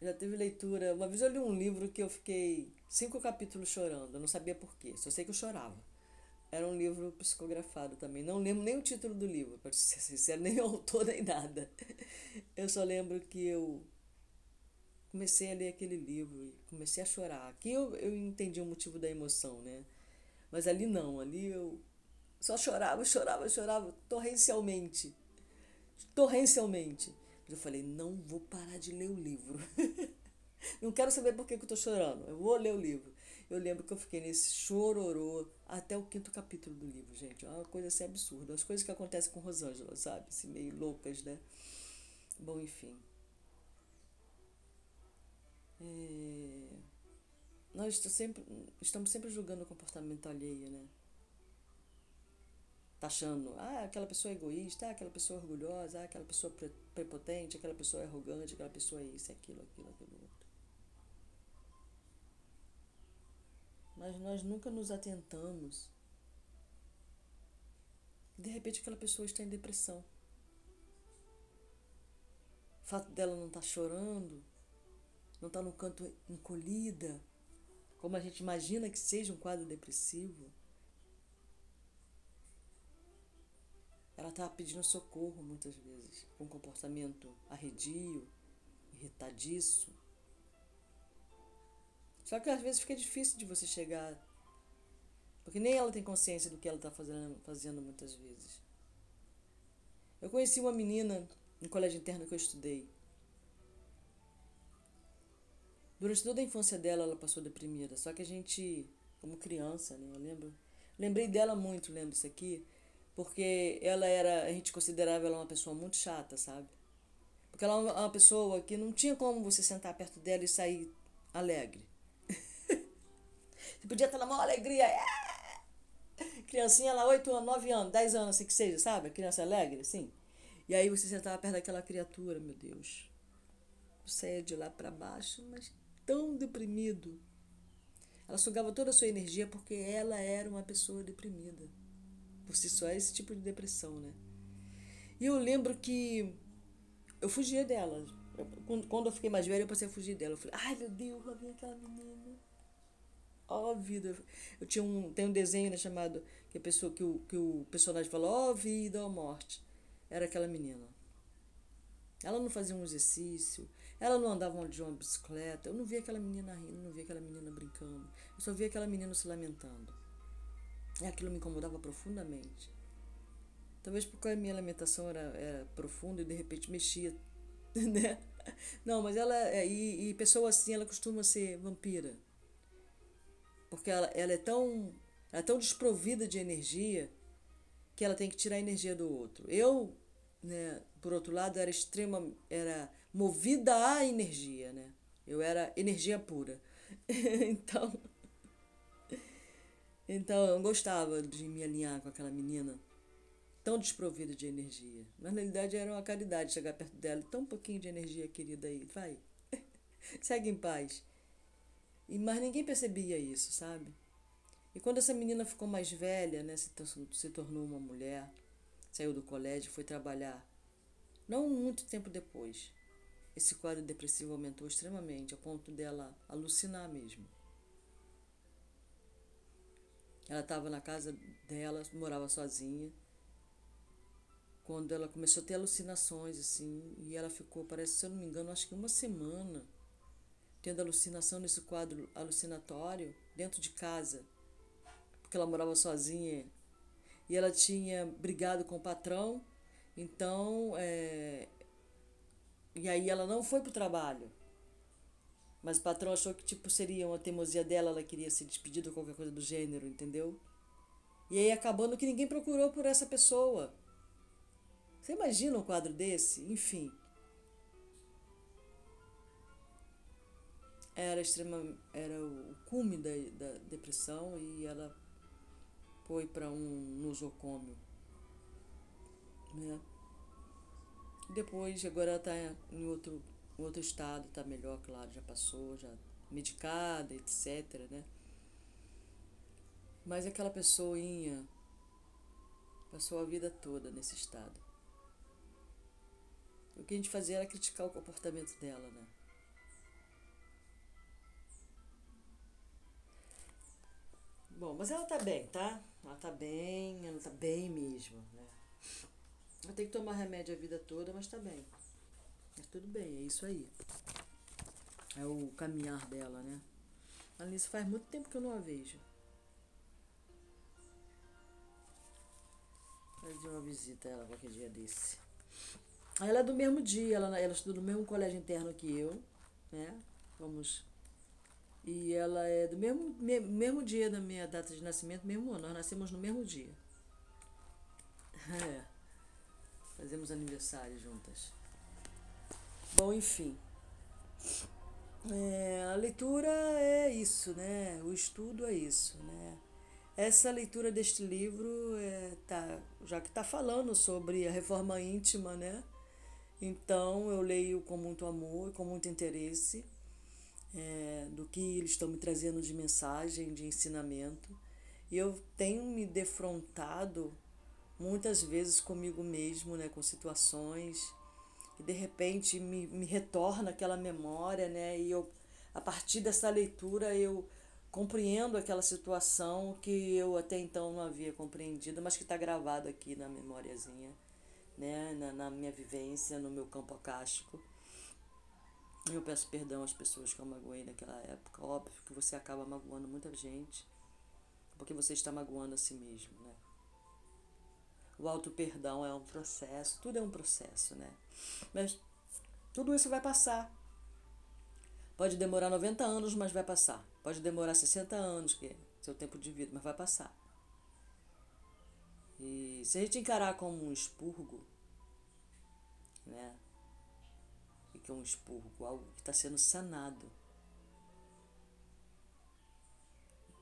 Já teve leitura. Uma vez eu li um livro que eu fiquei cinco capítulos chorando. Eu não sabia porquê, só sei que eu chorava. Era um livro psicografado também. Não lembro nem o título do livro, para ser <laughs> sincero, nem o autor, nem nada. Eu só lembro que eu comecei a ler aquele livro e comecei a chorar. Aqui eu, eu entendi o motivo da emoção, né? Mas ali não, ali eu só chorava, chorava, chorava torrencialmente. Torrencialmente. Mas eu falei, não vou parar de ler o livro. <laughs> não quero saber por que, que eu tô chorando. Eu vou ler o livro. Eu lembro que eu fiquei nesse chororô até o quinto capítulo do livro, gente. É uma coisa assim absurda. As coisas que acontecem com Rosângela, sabe? Assim, meio loucas, né? Bom, enfim. É... Nós sempre, estamos sempre julgando o comportamento alheio, né? Tá achando, ah, aquela pessoa é egoísta, ah, aquela pessoa é orgulhosa, ah, aquela pessoa prepotente, aquela pessoa é arrogante, aquela pessoa é isso, aquilo, aquilo, aquilo outro. Mas nós nunca nos atentamos. De repente aquela pessoa está em depressão. O fato dela não estar tá chorando, não estar tá no canto encolhida, como a gente imagina que seja um quadro depressivo. Ela estava pedindo socorro muitas vezes, com um comportamento arredio, irritadiço. Só que às vezes fica difícil de você chegar, porque nem ela tem consciência do que ela está fazendo, fazendo muitas vezes. Eu conheci uma menina no colégio interno que eu estudei. Durante toda a infância dela, ela passou deprimida. Só que a gente, como criança, né? Eu lembro. Lembrei dela muito, lembro isso aqui porque ela era, a gente considerava ela uma pessoa muito chata, sabe? Porque ela é uma pessoa que não tinha como você sentar perto dela e sair alegre. <laughs> você podia estar na maior alegria. É! Criancinha lá, 8 anos, 9 anos, 10 anos, assim que seja, sabe? Criança alegre, assim. E aí você sentava perto daquela criatura, meu Deus. Você ia de lá para baixo, mas tão deprimido. Ela sugava toda a sua energia porque ela era uma pessoa deprimida por si só é esse tipo de depressão, né? E eu lembro que eu fugia dela. Quando eu fiquei mais velha, eu passei a fugir dela. Eu falei, ai meu Deus, lá vem aquela menina. Ó oh, vida. Eu tinha um, tem um desenho né, chamado que a pessoa que o, que o personagem falou, ó oh, vida, ó oh, morte. Era aquela menina. Ela não fazia um exercício, ela não andava de uma bicicleta. Eu não via aquela menina rindo, não via aquela menina brincando. Eu só via aquela menina se lamentando. E aquilo me incomodava profundamente. Talvez porque a minha alimentação era, era profunda e de repente mexia, <laughs> né? Não, mas ela. É, e, e pessoa assim, ela costuma ser vampira. Porque ela, ela é tão. Ela é tão desprovida de energia que ela tem que tirar a energia do outro. Eu, né, por outro lado, era extrema. Era movida à energia, né? Eu era energia pura. <laughs> então. Então eu gostava de me alinhar com aquela menina tão desprovida de energia. Mas na realidade era uma caridade chegar perto dela. Tão pouquinho de energia, querida, aí. Vai. <laughs> Segue em paz. E, mas ninguém percebia isso, sabe? E quando essa menina ficou mais velha, né, se, se tornou uma mulher, saiu do colégio, foi trabalhar. Não muito tempo depois, esse quadro depressivo aumentou extremamente, a ponto dela alucinar mesmo. Ela estava na casa dela, morava sozinha. Quando ela começou a ter alucinações, assim, e ela ficou, parece, se eu não me engano, acho que uma semana tendo alucinação nesse quadro alucinatório dentro de casa, porque ela morava sozinha e ela tinha brigado com o patrão, então, é, e aí ela não foi para o trabalho. Mas o patrão achou que, tipo, seria uma teimosia dela, ela queria se despedir ou qualquer coisa do gênero, entendeu? E aí acabando que ninguém procurou por essa pessoa. Você imagina um quadro desse? Enfim. Era extrema, era o cume da, da depressão e ela foi para um nosocômio. Né? Depois, agora ela está em outro, em outro estado, está melhor, claro, já passou, já medicada, etc. Né? Mas aquela pessoinha passou a vida toda nesse estado. O que a gente fazia era criticar o comportamento dela, né? Bom, mas ela tá bem, tá? Ela tá bem, ela tá bem mesmo, né? Ela tem que tomar remédio a vida toda, mas tá bem. Mas tudo bem, é isso aí. É o caminhar dela, né? Alice faz muito tempo que eu não a vejo. Fazer uma visita a ela qualquer dia desse. Ela é do mesmo dia, ela, ela estuda no mesmo colégio interno que eu, né? Vamos. E ela é do mesmo, mesmo dia da minha data de nascimento, mesmo ano. Nós nascemos no mesmo dia. <laughs> É. Fazemos aniversário juntas. Bom, enfim. É, a leitura é isso, né? O estudo é isso, né? Essa leitura deste livro, é, tá, já que está falando sobre a reforma íntima, né? Então eu leio com muito amor e com muito interesse é, do que eles estão me trazendo de mensagem, de ensinamento. E eu tenho me defrontado muitas vezes comigo mesmo, né, com situações que de repente me, me retorna aquela memória, né, e eu, a partir dessa leitura eu compreendo aquela situação que eu até então não havia compreendido, mas que está gravado aqui na memóriazinha, né, na, na minha vivência, no meu campo acástico. Eu peço perdão às pessoas que eu magoei naquela época. Óbvio que você acaba magoando muita gente, porque você está magoando a si mesmo, né? O auto-perdão é um processo, tudo é um processo, né? Mas tudo isso vai passar. Pode demorar 90 anos, mas vai passar. Pode demorar 60 anos, que é seu tempo de vida, mas vai passar. E se a gente encarar como um expurgo, né? O que é um expurgo? Algo que está sendo sanado.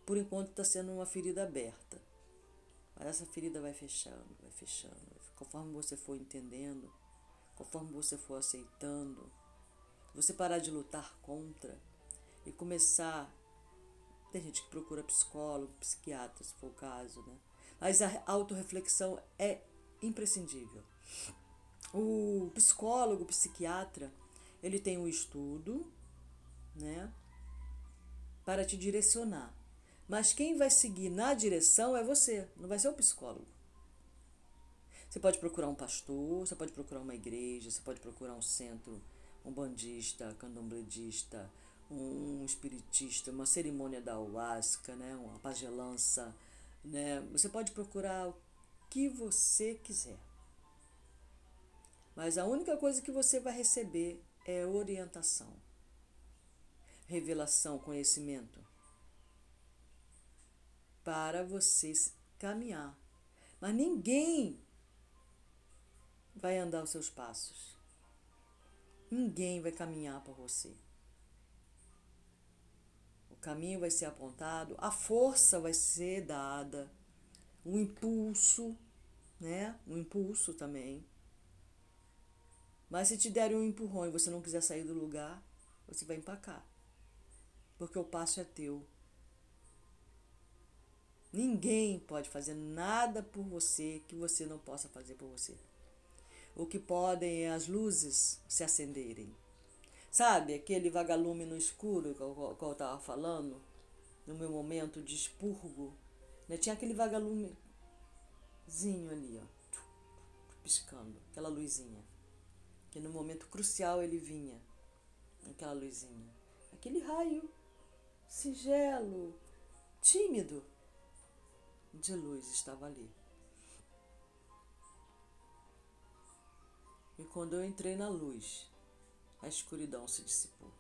Por enquanto está sendo uma ferida aberta. Mas essa ferida vai fechando, vai fechando. Conforme você for entendendo, conforme você for aceitando, você parar de lutar contra e começar. Tem gente que procura psicólogo, psiquiatra, se for o caso, né? Mas a autorreflexão é imprescindível. O psicólogo, o psiquiatra, ele tem um estudo, né? Para te direcionar. Mas quem vai seguir na direção é você, não vai ser o psicólogo. Você pode procurar um pastor, você pode procurar uma igreja, você pode procurar um centro um bandista, candombledista, um espiritista, uma cerimônia da ayahuasca, né, uma pagelança, né? Você pode procurar o que você quiser. Mas a única coisa que você vai receber é orientação, revelação, conhecimento para você caminhar. Mas ninguém vai andar os seus passos. Ninguém vai caminhar por você. O caminho vai ser apontado, a força vai ser dada, o impulso, né? Um impulso também. Mas se te derem um empurrão e você não quiser sair do lugar, você vai empacar. Porque o passo é teu. Ninguém pode fazer nada por você que você não possa fazer por você. O que podem é as luzes se acenderem. Sabe, aquele vagalume no escuro que eu, estava falando, no meu momento de expurgo, né? tinha aquele vagalumezinho ali, ó, piscando, aquela luzinha, que no momento crucial ele vinha, aquela luzinha, aquele raio singelo, tímido de luz estava ali. E quando eu entrei na luz, a escuridão se dissipou.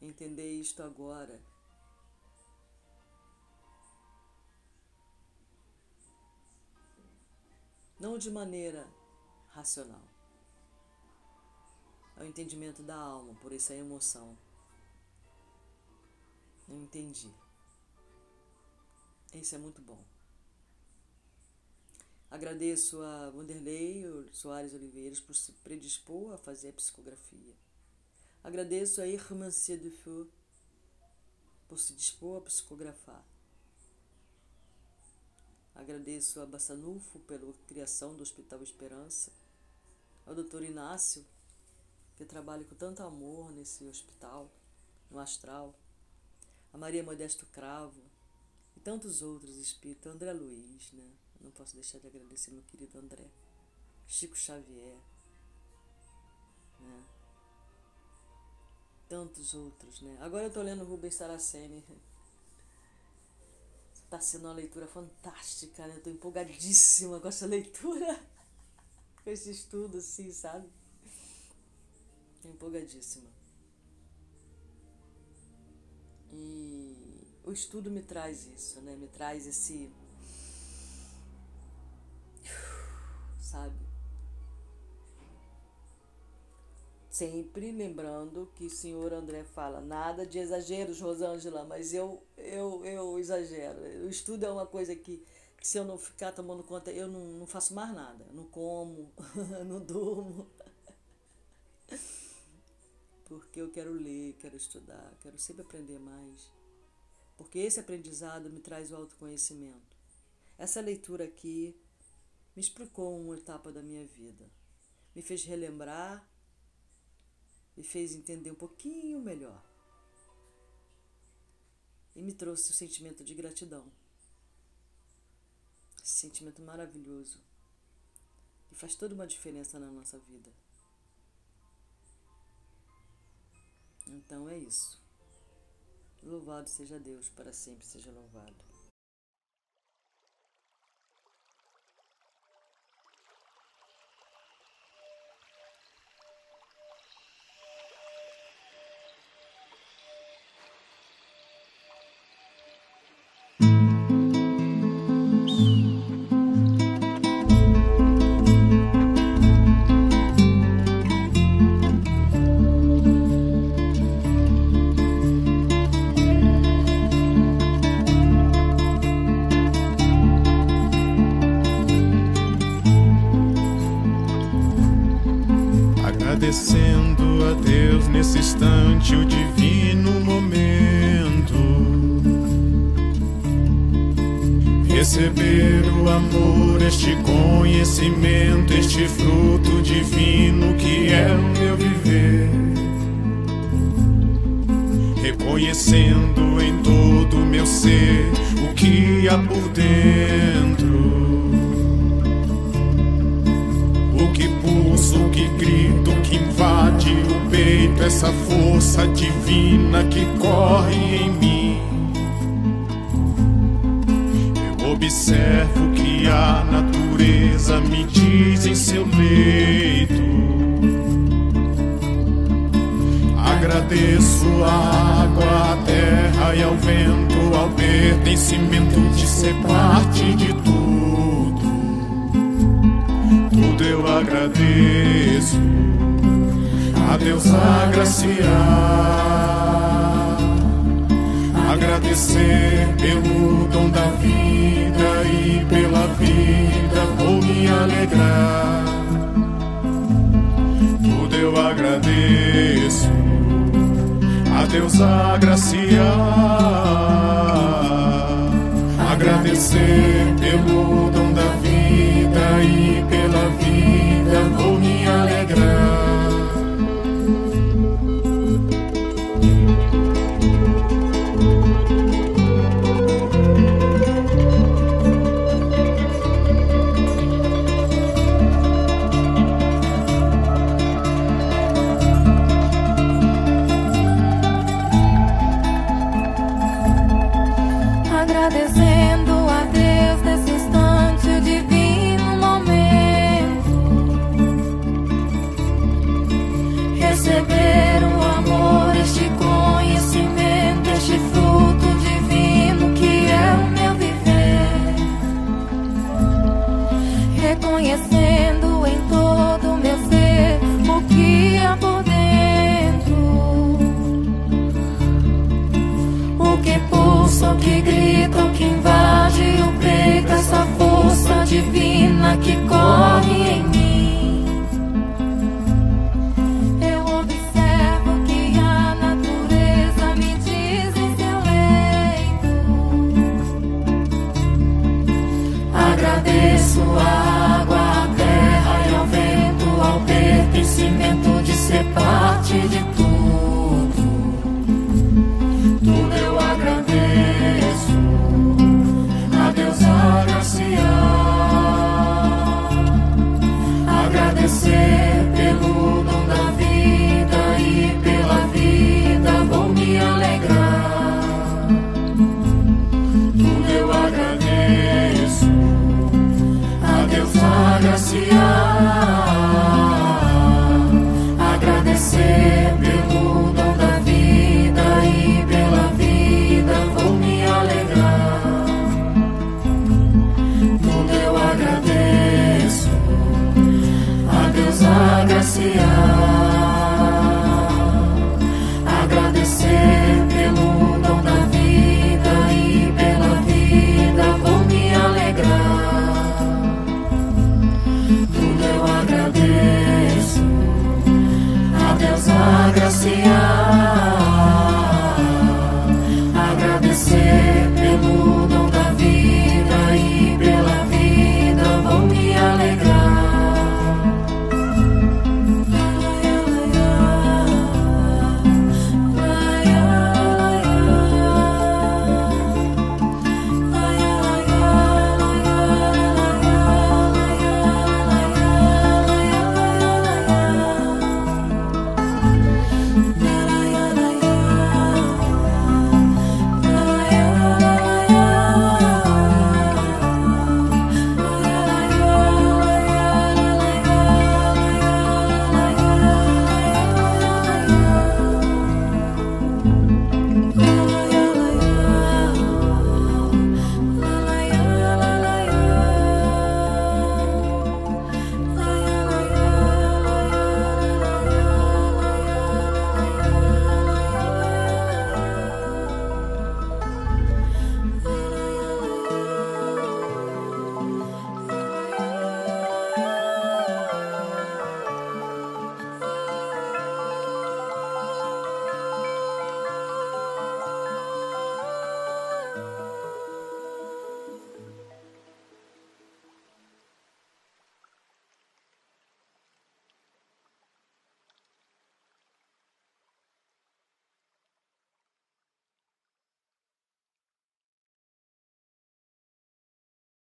Entender isto agora não de maneira racional. É o entendimento da alma, por isso é emoção. Não entendi. Isso é muito bom. Agradeço a Wanderlei Soares Oliveiras por se predispor a fazer a psicografia. Agradeço a de Feu por se dispor a psicografar. Agradeço a Bassanufo pela criação do Hospital Esperança, ao Dr. Inácio, que trabalha com tanto amor nesse hospital, no astral, a Maria Modesto Cravo e tantos outros espíritos, André Luiz, né? Não posso deixar de agradecer meu querido André, Chico Xavier, né? Tantos outros, né? Agora eu estou lendo Rubens Saraceni. Está sendo uma leitura fantástica, né? Estou empolgadíssima com essa leitura, <laughs> com esse estudo, assim, sabe? Empolgadíssima. E o estudo me traz isso, né? Me traz esse sabe? Sempre lembrando que o senhor André fala nada de exageros, Rosângela, mas eu, eu, eu exagero. O estudo é uma coisa que, que se eu não ficar tomando conta, eu não, não faço mais nada. Não como, <laughs> não durmo. <laughs> Porque eu quero ler, quero estudar, quero sempre aprender mais. Porque esse aprendizado me traz o autoconhecimento. Essa leitura aqui me explicou uma etapa da minha vida, me fez relembrar, me fez entender um pouquinho melhor e me trouxe o sentimento de gratidão. Esse sentimento maravilhoso que faz toda uma diferença na nossa vida. Então é isso. Louvado seja Deus, para sempre seja louvado.